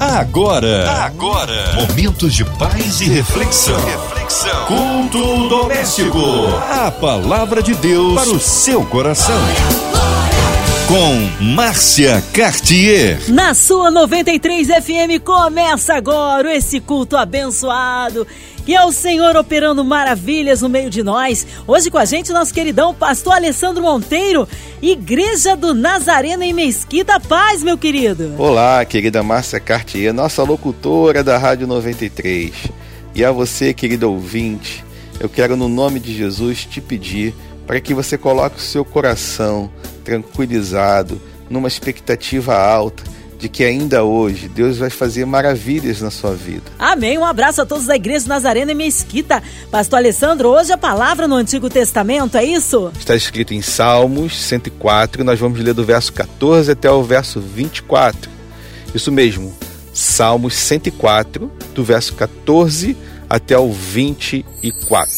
Agora, agora, momentos de paz e reflexão. Reflexão. Culto doméstico. A palavra de Deus para o seu coração. Com Márcia Cartier. Na sua 93 FM começa agora esse culto abençoado. E é o Senhor operando maravilhas no meio de nós. Hoje com a gente, nosso queridão pastor Alessandro Monteiro, Igreja do Nazareno em Mesquita Paz, meu querido. Olá, querida Márcia Cartier, nossa locutora da Rádio 93. E a você, querido ouvinte, eu quero, no nome de Jesus, te pedir para que você coloque o seu coração tranquilizado, numa expectativa alta de que ainda hoje Deus vai fazer maravilhas na sua vida. Amém. Um abraço a todos da Igreja Nazarena e Mesquita. Pastor Alessandro, hoje a palavra no Antigo Testamento, é isso? Está escrito em Salmos 104, nós vamos ler do verso 14 até o verso 24. Isso mesmo, Salmos 104, do verso 14 até o 24.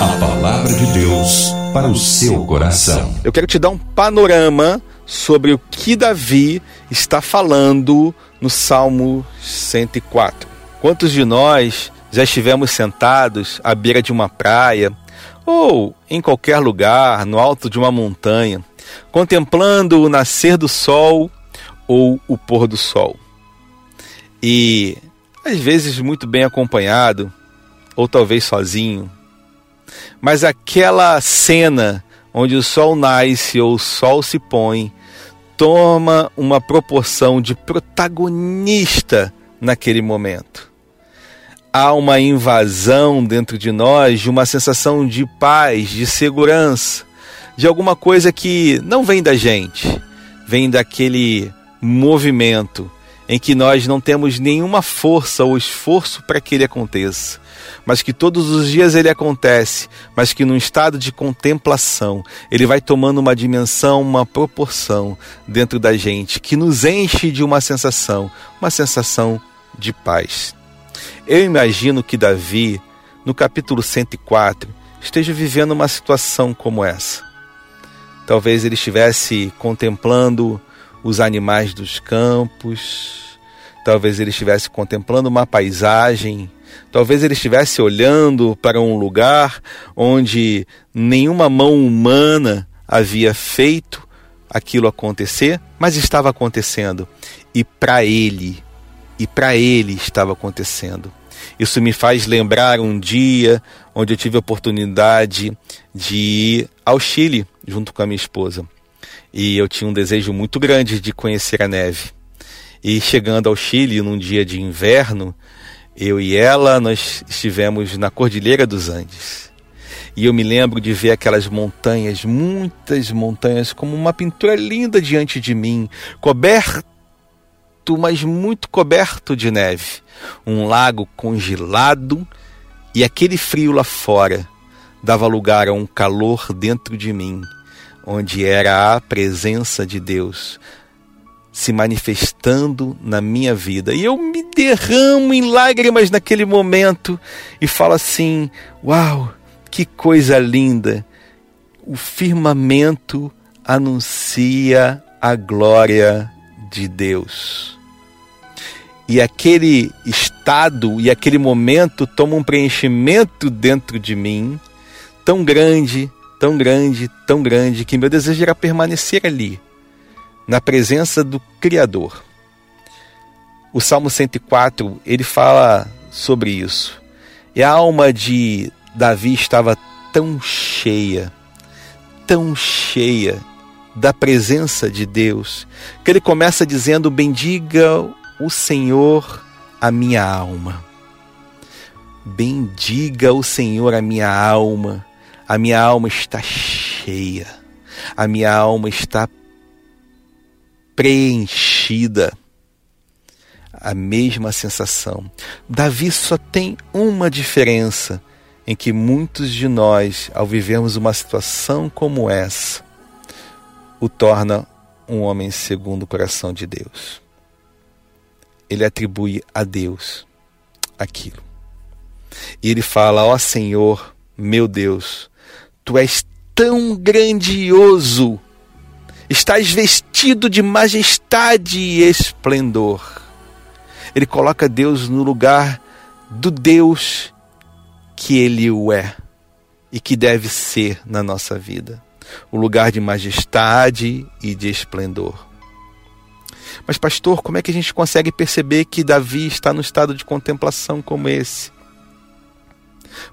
A palavra de Deus para o seu coração. Eu quero te dar um panorama sobre o que Davi está falando no Salmo 104. Quantos de nós já estivemos sentados à beira de uma praia ou em qualquer lugar, no alto de uma montanha, contemplando o nascer do sol ou o pôr do sol? E às vezes muito bem acompanhado, ou talvez sozinho, mas aquela cena onde o sol nasce ou o sol se põe toma uma proporção de protagonista naquele momento. Há uma invasão dentro de nós de uma sensação de paz, de segurança, de alguma coisa que não vem da gente, vem daquele movimento em que nós não temos nenhuma força ou esforço para que ele aconteça mas que todos os dias ele acontece, mas que num estado de contemplação ele vai tomando uma dimensão, uma proporção dentro da gente que nos enche de uma sensação, uma sensação de paz. Eu imagino que Davi, no capítulo 104, esteja vivendo uma situação como essa. Talvez ele estivesse contemplando os animais dos campos, talvez ele estivesse contemplando uma paisagem Talvez ele estivesse olhando para um lugar onde nenhuma mão humana havia feito aquilo acontecer, mas estava acontecendo. E para ele, e para ele estava acontecendo. Isso me faz lembrar um dia onde eu tive a oportunidade de ir ao Chile junto com a minha esposa. E eu tinha um desejo muito grande de conhecer a neve. E chegando ao Chile num dia de inverno, eu e ela, nós estivemos na Cordilheira dos Andes. E eu me lembro de ver aquelas montanhas, muitas montanhas, como uma pintura linda diante de mim, coberto, mas muito coberto de neve. Um lago congelado e aquele frio lá fora dava lugar a um calor dentro de mim, onde era a presença de Deus, se manifestando na minha vida. E eu me derramo em lágrimas naquele momento e falo assim: Uau, que coisa linda! O firmamento anuncia a glória de Deus. E aquele estado e aquele momento toma um preenchimento dentro de mim tão grande, tão grande, tão grande, que meu desejo era permanecer ali na presença do Criador. O Salmo 104, ele fala sobre isso. E a alma de Davi estava tão cheia, tão cheia da presença de Deus, que ele começa dizendo: Bendiga o Senhor a minha alma. Bendiga o Senhor a minha alma. A minha alma está cheia. A minha alma está preenchida. A mesma sensação. Davi só tem uma diferença em que muitos de nós, ao vivermos uma situação como essa, o torna um homem segundo o coração de Deus. Ele atribui a Deus aquilo. E ele fala: Ó oh Senhor, meu Deus, tu és tão grandioso Estás vestido de majestade e esplendor. Ele coloca Deus no lugar do Deus que ele o é e que deve ser na nossa vida o lugar de majestade e de esplendor. Mas, pastor, como é que a gente consegue perceber que Davi está no estado de contemplação como esse?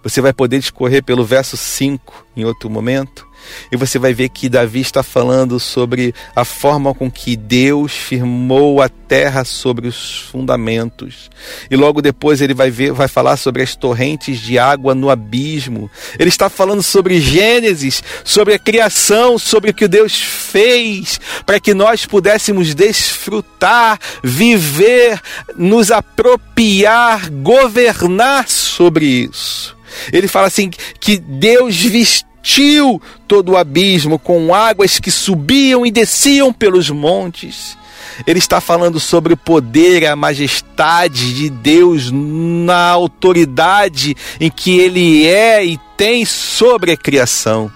Você vai poder discorrer pelo verso 5 em outro momento, e você vai ver que Davi está falando sobre a forma com que Deus firmou a terra sobre os fundamentos. E logo depois ele vai ver, vai falar sobre as torrentes de água no abismo. Ele está falando sobre Gênesis, sobre a criação, sobre o que Deus fez para que nós pudéssemos desfrutar, viver, nos apropriar, governar sobre isso. Ele fala assim que Deus vestiu partiu todo o abismo com águas que subiam e desciam pelos montes. Ele está falando sobre o poder, a majestade de Deus na autoridade em que ele é e tem sobre a criação.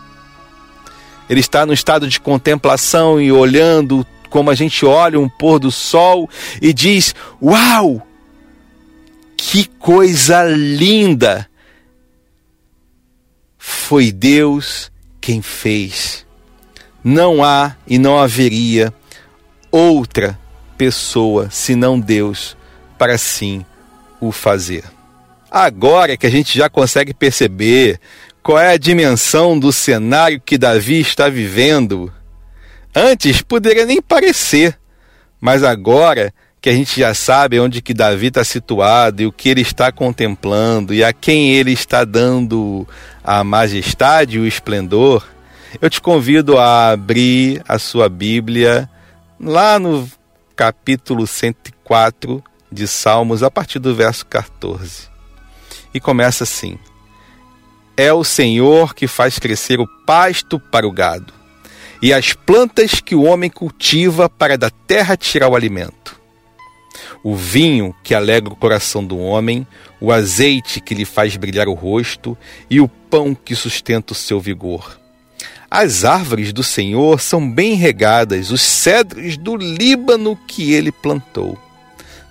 Ele está no estado de contemplação e olhando como a gente olha um pôr do sol e diz: Uau! Que coisa linda! Foi Deus quem fez. Não há e não haveria outra pessoa senão Deus para assim o fazer. Agora que a gente já consegue perceber qual é a dimensão do cenário que Davi está vivendo, antes poderia nem parecer, mas agora que a gente já sabe onde que Davi está situado e o que ele está contemplando e a quem ele está dando a majestade e o esplendor, eu te convido a abrir a sua Bíblia lá no capítulo 104 de Salmos, a partir do verso 14. E começa assim: É o Senhor que faz crescer o pasto para o gado, e as plantas que o homem cultiva para da terra tirar o alimento o vinho que alegra o coração do homem, o azeite que lhe faz brilhar o rosto e o pão que sustenta o seu vigor. As árvores do Senhor são bem regadas, os cedros do Líbano que ele plantou.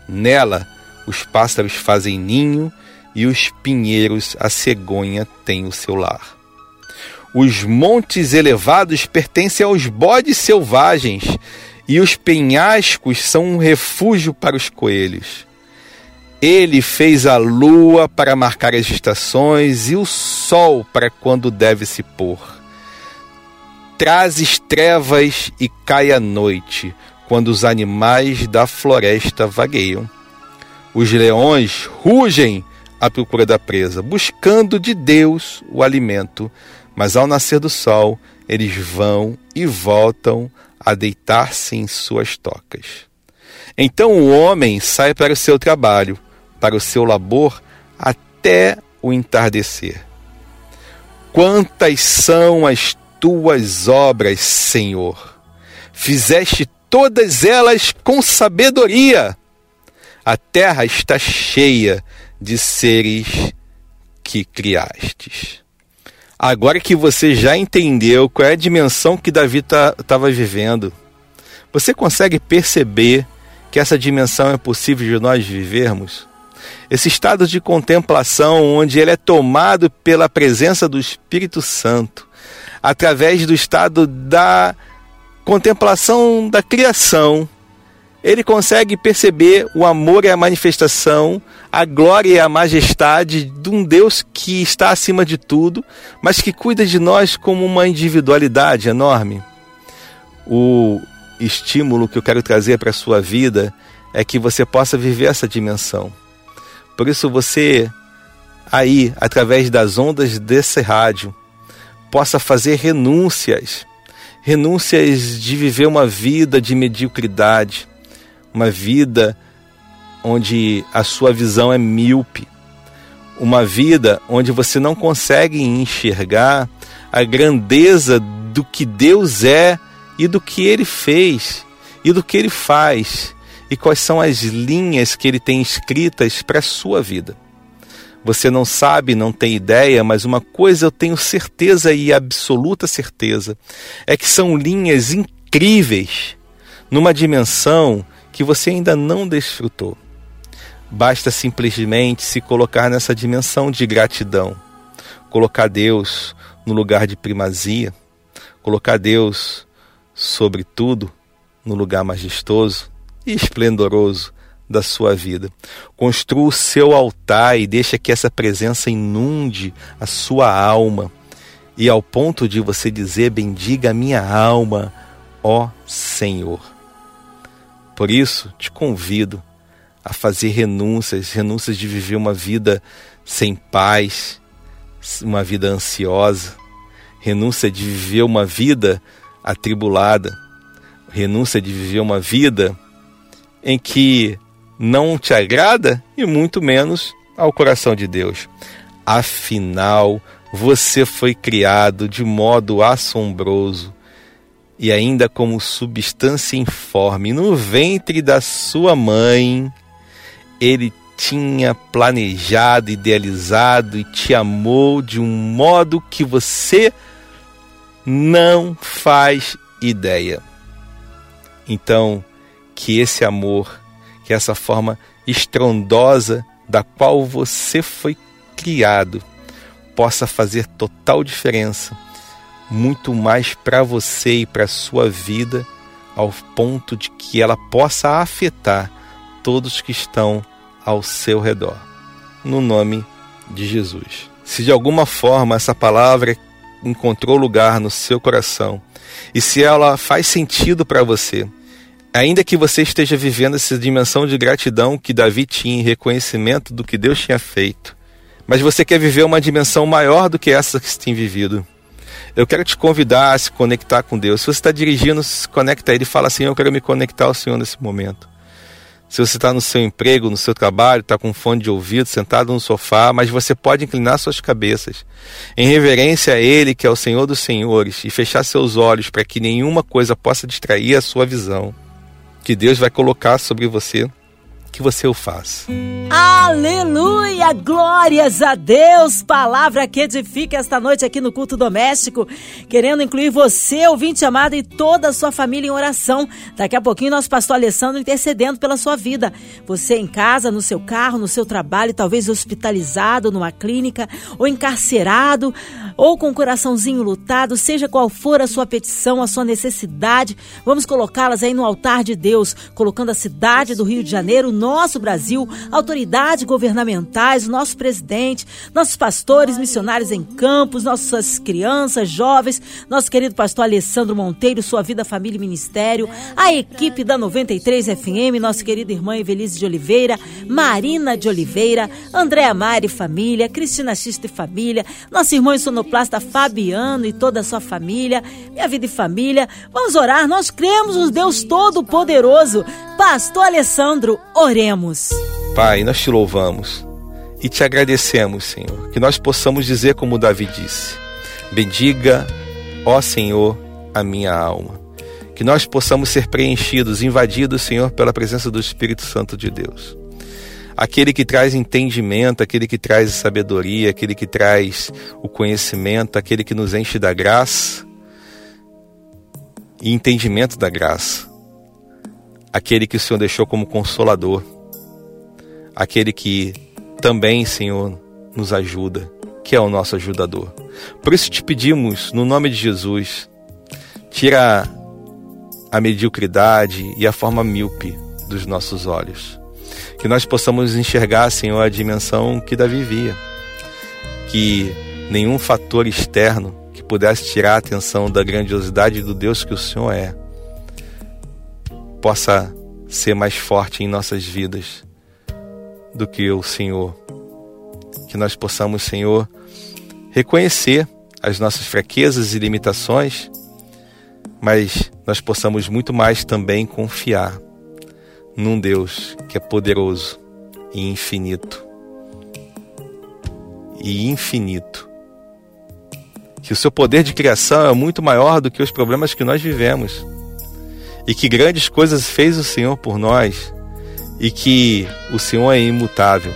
Nela os pássaros fazem ninho e os pinheiros a cegonha têm o seu lar. Os montes elevados pertencem aos bodes selvagens e os penhascos são um refúgio para os coelhos. Ele fez a lua para marcar as estações e o sol para quando deve se pôr. Trazes trevas e cai a noite, quando os animais da floresta vagueiam. Os leões rugem à procura da presa, buscando de Deus o alimento, mas ao nascer do sol, eles vão e voltam a deitar-se em suas tocas. Então o homem sai para o seu trabalho, para o seu labor, até o entardecer. Quantas são as tuas obras, Senhor? Fizeste todas elas com sabedoria. A terra está cheia de seres que criastes. Agora que você já entendeu qual é a dimensão que Davi estava tá, vivendo, você consegue perceber que essa dimensão é possível de nós vivermos? Esse estado de contemplação, onde ele é tomado pela presença do Espírito Santo, através do estado da contemplação da criação, ele consegue perceber o amor e a manifestação, a glória e a majestade de um Deus que está acima de tudo, mas que cuida de nós como uma individualidade enorme. O estímulo que eu quero trazer para a sua vida é que você possa viver essa dimensão. Por isso você aí, através das ondas desse rádio, possa fazer renúncias, renúncias de viver uma vida de mediocridade, uma vida onde a sua visão é míope, uma vida onde você não consegue enxergar a grandeza do que Deus é e do que ele fez e do que ele faz e quais são as linhas que ele tem escritas para a sua vida. Você não sabe, não tem ideia, mas uma coisa eu tenho certeza e absoluta certeza é que são linhas incríveis numa dimensão que você ainda não desfrutou. Basta simplesmente se colocar nessa dimensão de gratidão, colocar Deus no lugar de primazia, colocar Deus sobre tudo, no lugar majestoso e esplendoroso da sua vida. Construa o seu altar e deixa que essa presença inunde a sua alma. E ao ponto de você dizer: Bendiga a minha alma, ó Senhor. Por isso, te convido a fazer renúncias, renúncias de viver uma vida sem paz, uma vida ansiosa, renúncia de viver uma vida atribulada, renúncia de viver uma vida em que não te agrada e muito menos ao coração de Deus. Afinal, você foi criado de modo assombroso e ainda como substância informe no ventre da sua mãe ele tinha planejado, idealizado e te amou de um modo que você não faz ideia. Então, que esse amor, que essa forma estrondosa da qual você foi criado, possa fazer total diferença, muito mais para você e para sua vida, ao ponto de que ela possa afetar todos que estão ao seu redor. No nome de Jesus. Se de alguma forma essa palavra encontrou lugar no seu coração e se ela faz sentido para você, ainda que você esteja vivendo essa dimensão de gratidão que Davi tinha em reconhecimento do que Deus tinha feito, mas você quer viver uma dimensão maior do que essa que você tem vivido. Eu quero te convidar a se conectar com Deus. Se você está dirigindo, se conecta a Ele e fala assim: Eu quero me conectar ao Senhor nesse momento. Se você está no seu emprego, no seu trabalho, está com fone de ouvido, sentado no sofá, mas você pode inclinar suas cabeças em reverência a Ele, que é o Senhor dos Senhores, e fechar seus olhos para que nenhuma coisa possa distrair a sua visão, que Deus vai colocar sobre você que você o faz. Aleluia! Glórias a Deus! Palavra que edifica esta noite aqui no culto doméstico, querendo incluir você, ouvinte amado, e toda a sua família em oração. Daqui a pouquinho, nosso pastor Alessandro intercedendo pela sua vida. Você em casa, no seu carro, no seu trabalho, talvez hospitalizado numa clínica, ou encarcerado, ou com o coraçãozinho lutado, seja qual for a sua petição, a sua necessidade, vamos colocá-las aí no altar de Deus, colocando a cidade do Rio de Janeiro, nosso Brasil, autoridades governamentais, nosso presidente, nossos pastores, missionários em campos, nossas crianças, jovens, nosso querido pastor Alessandro Monteiro, sua vida, família e ministério, a equipe da 93 FM, nossa querida irmã Evelise de Oliveira, Marina de Oliveira, Andréa Mari família, Cristina Xista e família, nosso irmão sonoplasta Fabiano e toda a sua família, minha vida e família. Vamos orar, nós cremos no Deus Todo-Poderoso. Pastor Alessandro, Oremos. Pai, nós te louvamos e te agradecemos, Senhor, que nós possamos dizer como Davi disse: Bendiga, ó Senhor, a minha alma. Que nós possamos ser preenchidos, invadidos, Senhor, pela presença do Espírito Santo de Deus. Aquele que traz entendimento, aquele que traz sabedoria, aquele que traz o conhecimento, aquele que nos enche da graça e entendimento da graça aquele que o Senhor deixou como consolador, aquele que também, Senhor, nos ajuda, que é o nosso ajudador. Por isso te pedimos, no nome de Jesus, tira a mediocridade e a forma míope dos nossos olhos. Que nós possamos enxergar, Senhor, a dimensão que Davi via. Que nenhum fator externo que pudesse tirar a atenção da grandiosidade do Deus que o Senhor é, possa ser mais forte em nossas vidas do que o Senhor. Que nós possamos, Senhor, reconhecer as nossas fraquezas e limitações, mas nós possamos muito mais também confiar num Deus que é poderoso e infinito. E infinito. Que o seu poder de criação é muito maior do que os problemas que nós vivemos e que grandes coisas fez o Senhor por nós e que o Senhor é imutável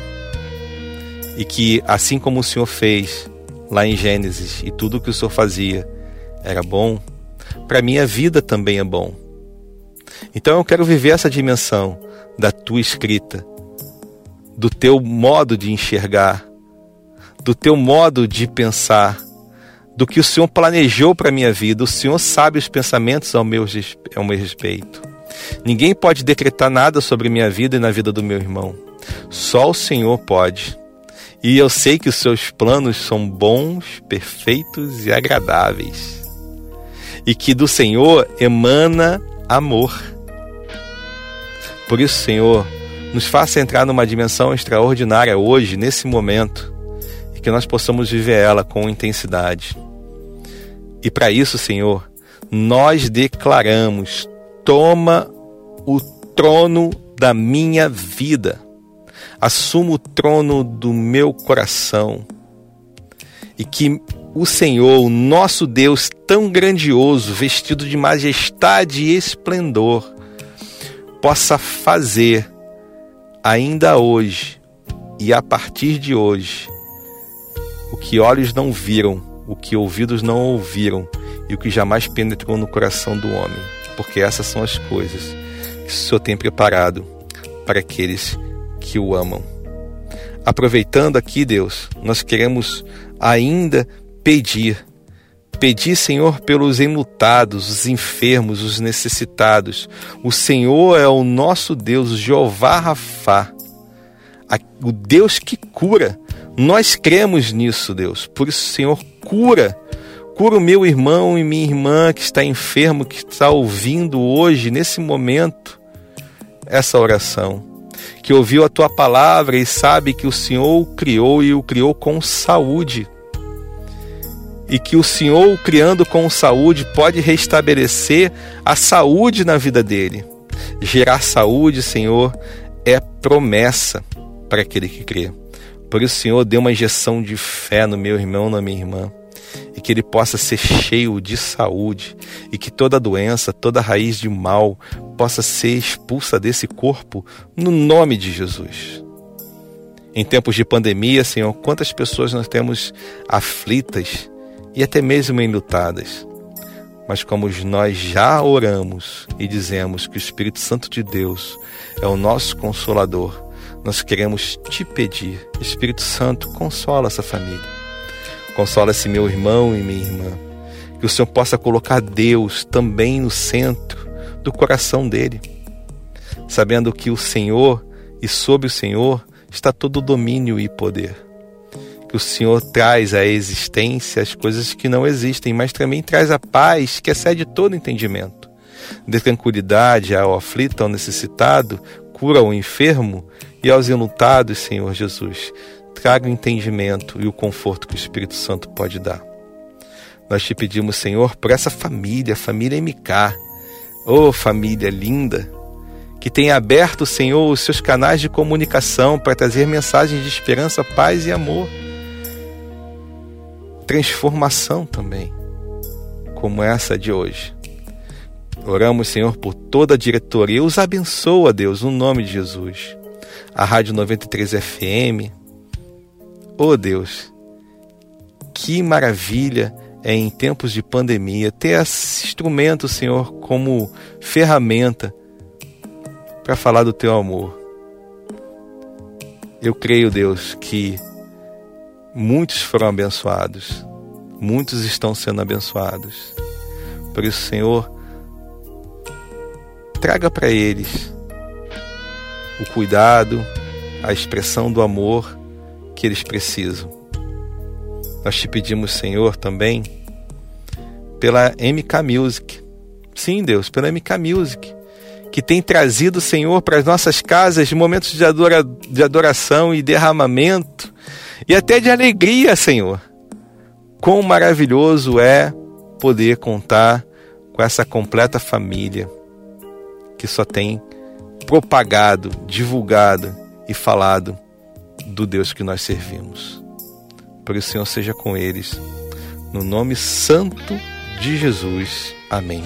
e que assim como o Senhor fez lá em Gênesis e tudo o que o Senhor fazia era bom, para mim a vida também é bom. Então eu quero viver essa dimensão da tua escrita do teu modo de enxergar, do teu modo de pensar, do que o Senhor planejou para a minha vida. O Senhor sabe os pensamentos ao meu, ao meu respeito. Ninguém pode decretar nada sobre minha vida e na vida do meu irmão. Só o Senhor pode. E eu sei que os seus planos são bons, perfeitos e agradáveis. E que do Senhor emana amor. Por isso, Senhor, nos faça entrar numa dimensão extraordinária hoje, nesse momento, e que nós possamos viver ela com intensidade. E para isso, Senhor, nós declaramos: toma o trono da minha vida, assuma o trono do meu coração, e que o Senhor, o nosso Deus tão grandioso, vestido de majestade e esplendor, possa fazer ainda hoje e a partir de hoje o que olhos não viram o que ouvidos não ouviram e o que jamais penetrou no coração do homem, porque essas são as coisas que o Senhor tem preparado para aqueles que o amam. Aproveitando aqui, Deus, nós queremos ainda pedir. Pedir, Senhor, pelos enlutados, os enfermos, os necessitados. O Senhor é o nosso Deus, Jeová Rafá, o Deus que cura. Nós cremos nisso, Deus. Por isso, Senhor, cura. Cura o meu irmão e minha irmã que está enfermo, que está ouvindo hoje, nesse momento, essa oração. Que ouviu a tua palavra e sabe que o Senhor o criou e o criou com saúde. E que o Senhor, o criando com saúde, pode restabelecer a saúde na vida dele. Gerar saúde, Senhor, é promessa para aquele que crê. Por isso, Senhor, dê uma injeção de fé no meu irmão, na minha irmã, e que ele possa ser cheio de saúde, e que toda doença, toda raiz de mal possa ser expulsa desse corpo, no nome de Jesus. Em tempos de pandemia, Senhor, quantas pessoas nós temos aflitas e até mesmo enlutadas. Mas como nós já oramos e dizemos que o Espírito Santo de Deus é o nosso consolador, nós queremos te pedir, Espírito Santo, consola essa família. Consola esse meu irmão e minha irmã. Que o Senhor possa colocar Deus também no centro do coração dele, sabendo que o Senhor e sobre o Senhor está todo o domínio e poder. Que o Senhor traz à existência as coisas que não existem, mas também traz a paz que excede todo entendimento. Dê tranquilidade ao aflito, ao necessitado, cura ao enfermo e aos enlutados, Senhor Jesus, traga o entendimento e o conforto que o Espírito Santo pode dar. Nós te pedimos, Senhor, por essa família, família MK, oh família linda, que tem aberto, Senhor, os seus canais de comunicação para trazer mensagens de esperança, paz e amor. Transformação também, como essa de hoje. Oramos, Senhor, por toda a diretoria. Os abençoa, Deus, no nome de Jesus a Rádio 93 FM. Oh Deus, que maravilha é em tempos de pandemia ter esse instrumento, Senhor, como ferramenta para falar do teu amor. Eu creio, Deus, que muitos foram abençoados, muitos estão sendo abençoados. Por isso, Senhor, traga para eles o cuidado, a expressão do amor que eles precisam. Nós te pedimos, Senhor, também pela MK Music. Sim, Deus, pela MK Music, que tem trazido, Senhor, para as nossas casas momentos de, adora, de adoração e derramamento e até de alegria, Senhor. Quão maravilhoso é poder contar com essa completa família que só tem propagado, divulgado e falado do Deus que nós servimos. Por isso, Senhor, seja com eles. No nome santo de Jesus. Amém.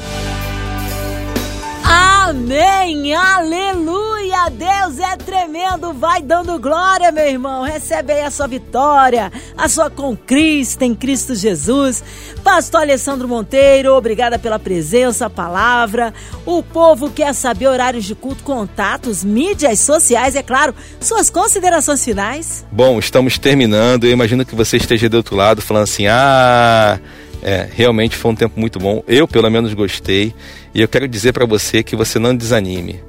Amém! Aleluia! Deus é tremendo! Vai dando glória, meu irmão! Recebe aí a sua vitória, a sua conquista em Cristo Jesus. Pastor Alessandro Monteiro, obrigada pela presença, palavra. O povo quer saber horários de culto, contatos, mídias sociais, é claro. Suas considerações finais? Bom, estamos terminando. Eu imagino que você esteja do outro lado falando assim: ah. É, realmente foi um tempo muito bom. Eu, pelo menos, gostei. E eu quero dizer para você que você não desanime.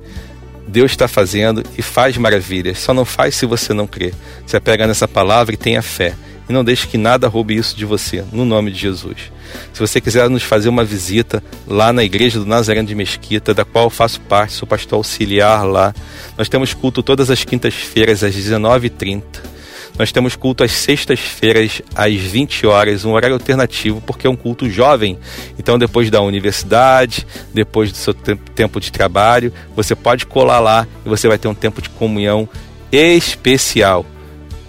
Deus está fazendo e faz maravilhas. Só não faz se você não crê. Você pega nessa palavra e tenha fé. E não deixe que nada roube isso de você, no nome de Jesus. Se você quiser nos fazer uma visita lá na igreja do Nazareno de Mesquita, da qual eu faço parte, sou pastor auxiliar lá. Nós temos culto todas as quintas-feiras às 19h30 nós temos culto às sextas-feiras, às 20 horas, um horário alternativo, porque é um culto jovem. Então, depois da universidade, depois do seu tempo de trabalho, você pode colar lá e você vai ter um tempo de comunhão especial.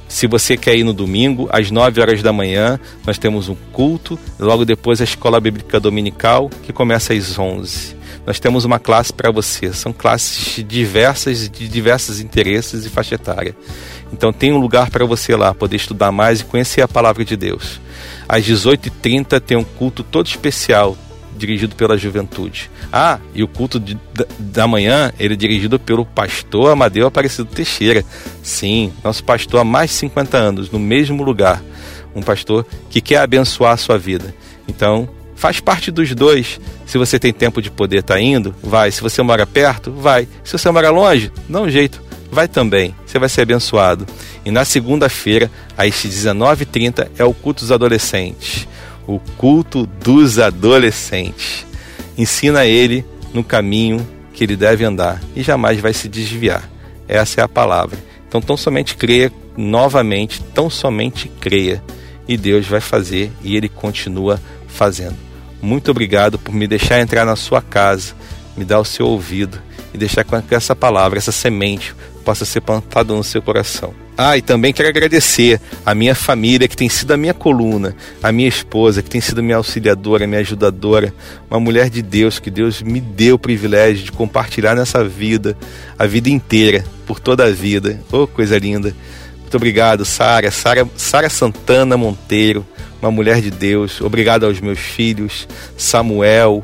Se você quer ir no domingo, às 9 horas da manhã, nós temos um culto. Logo depois, a escola bíblica dominical, que começa às 11 nós temos uma classe para você. São classes diversas, de diversos interesses e faixa etária. Então tem um lugar para você lá, poder estudar mais e conhecer a palavra de Deus. Às 18h30 tem um culto todo especial, dirigido pela juventude. Ah, e o culto de, da, da, manhã, ele é dirigido pelo pastor Amadeu Aparecido Teixeira. Sim, nosso pastor há mais de 50 anos, no mesmo lugar. Um pastor que quer abençoar a sua vida. Então, faz parte dos dois. Se você tem tempo de poder estar tá indo, vai. Se você mora perto, vai. Se você mora longe, dá um jeito vai também, você vai ser abençoado. E na segunda-feira, às 19h30, é o culto dos adolescentes. O culto dos adolescentes. Ensina ele no caminho que ele deve andar e jamais vai se desviar. Essa é a palavra. Então, tão somente creia novamente, tão somente creia. E Deus vai fazer e ele continua fazendo. Muito obrigado por me deixar entrar na sua casa, me dar o seu ouvido e deixar com que essa palavra, essa semente, possa ser plantada no seu coração. Ah, e também quero agradecer a minha família, que tem sido a minha coluna, a minha esposa, que tem sido minha auxiliadora, minha ajudadora, uma mulher de Deus, que Deus me deu o privilégio de compartilhar nessa vida, a vida inteira, por toda a vida. Oh, coisa linda. Muito obrigado, Sara, Sara Santana Monteiro, uma mulher de Deus. Obrigado aos meus filhos, Samuel,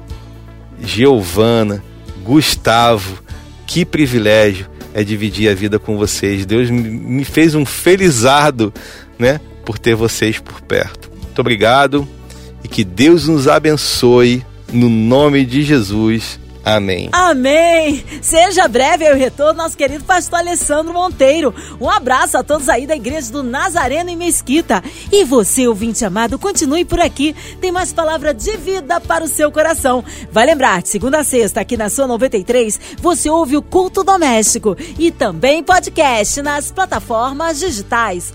Giovana, Gustavo. Que privilégio é dividir a vida com vocês. Deus me fez um felizardo, né, por ter vocês por perto. Muito obrigado e que Deus nos abençoe no nome de Jesus. Amém. Amém. Seja breve o retorno, nosso querido pastor Alessandro Monteiro. Um abraço a todos aí da Igreja do Nazareno em Mesquita. E você, ouvinte amado, continue por aqui. Tem mais palavra de vida para o seu coração. Vai lembrar, segunda a sexta, aqui na sua 93, você ouve o Culto Doméstico e também podcast nas plataformas digitais.